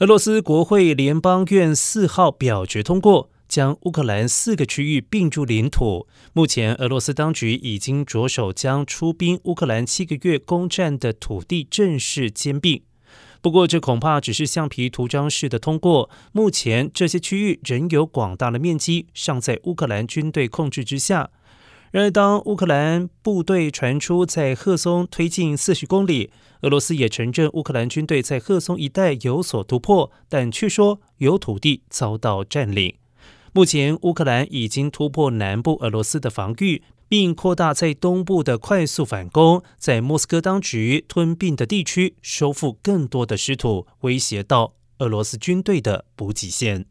俄罗斯国会联邦院四号表决通过，将乌克兰四个区域并入领土。目前，俄罗斯当局已经着手将出兵乌克兰七个月攻占的土地正式兼并。不过，这恐怕只是橡皮图章式的通过。目前，这些区域仍有广大的面积尚在乌克兰军队控制之下。然而，当乌克兰部队传出在赫松推进四十公里，俄罗斯也承认乌克兰军队在赫松一带有所突破，但却说有土地遭到占领。目前，乌克兰已经突破南部俄罗斯的防御，并扩大在东部的快速反攻，在莫斯科当局吞并的地区收复更多的失土，威胁到俄罗斯军队的补给线。